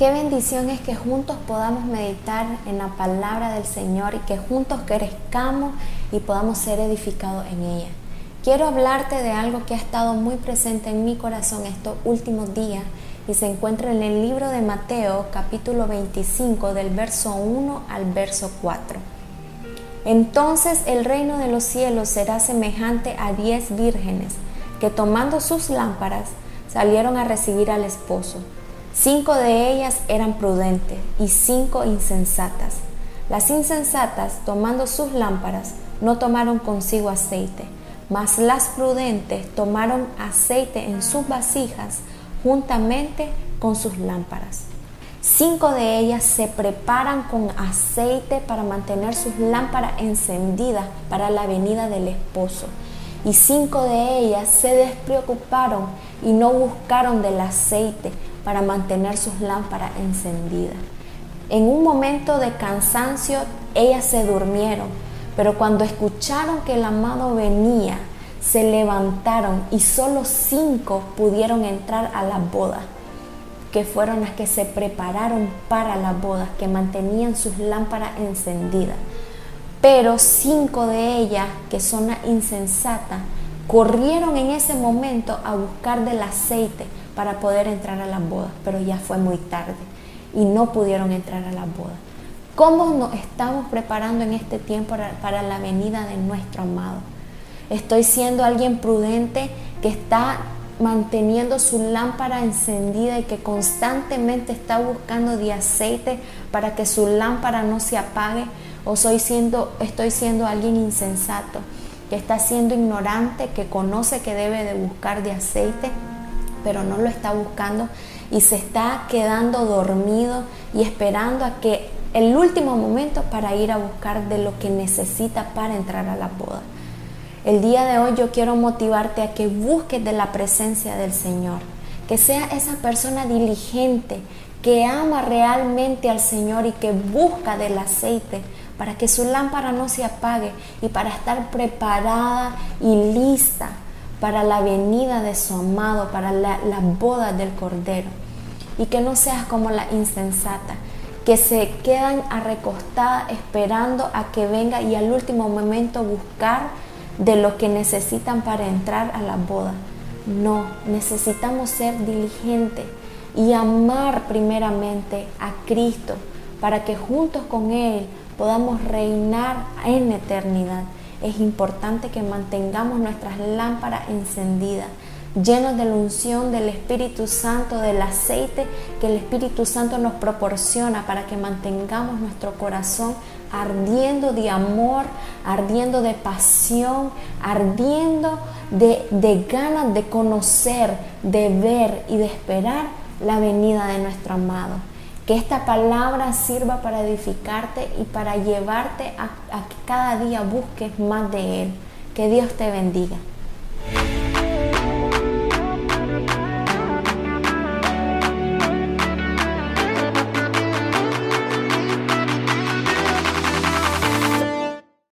Qué bendición es que juntos podamos meditar en la palabra del Señor y que juntos crezcamos y podamos ser edificados en ella. Quiero hablarte de algo que ha estado muy presente en mi corazón estos últimos días y se encuentra en el libro de Mateo capítulo 25 del verso 1 al verso 4. Entonces el reino de los cielos será semejante a diez vírgenes que tomando sus lámparas salieron a recibir al esposo. Cinco de ellas eran prudentes y cinco insensatas. Las insensatas, tomando sus lámparas, no tomaron consigo aceite, mas las prudentes tomaron aceite en sus vasijas juntamente con sus lámparas. Cinco de ellas se preparan con aceite para mantener sus lámparas encendidas para la venida del esposo. Y cinco de ellas se despreocuparon y no buscaron del aceite para mantener sus lámparas encendidas. En un momento de cansancio, ellas se durmieron, pero cuando escucharon que el amado venía, se levantaron y solo cinco pudieron entrar a la boda, que fueron las que se prepararon para la boda, que mantenían sus lámparas encendidas. Pero cinco de ellas, que son las insensatas, corrieron en ese momento a buscar del aceite para poder entrar a la boda, pero ya fue muy tarde y no pudieron entrar a la boda. ¿Cómo nos estamos preparando en este tiempo para, la venida de nuestro amado? Estoy siendo alguien prudente que está manteniendo su lámpara encendida y que constantemente está buscando de aceite para que su lámpara no se apague o soy siendo, estoy siendo alguien insensato que está siendo ignorante, que conoce que debe de buscar de aceite, pero no lo está buscando y se está quedando dormido y esperando a que el último momento para ir a buscar de lo que necesita para entrar a la boda. El día de hoy yo quiero motivarte a que busques de la presencia del Señor, que sea esa persona diligente, que ama realmente al Señor y que busca del aceite para que su lámpara no se apague y para estar preparada y lista para la venida de su amado, para la, boda del Cordero. Y que no seas como la insensata, que se quedan arrecostadas esperando a que venga y al último momento buscar de lo que necesitan para entrar a la boda. No, necesitamos ser diligentes y amar primeramente a Cristo para que juntos con Él podamos reinar en eternidad. Es importante que mantengamos nuestras lámparas encendidas, llenos de la unción del Espíritu Santo, del aceite que el Espíritu Santo nos proporciona para que mantengamos nuestro corazón ardiendo de amor, ardiendo de pasión, ardiendo de, de ganas de conocer, de ver y de esperar la venida de nuestro amado. Que esta palabra sirva para edificarte y para llevarte a, que cada día busques más de Él. Que Dios te bendiga.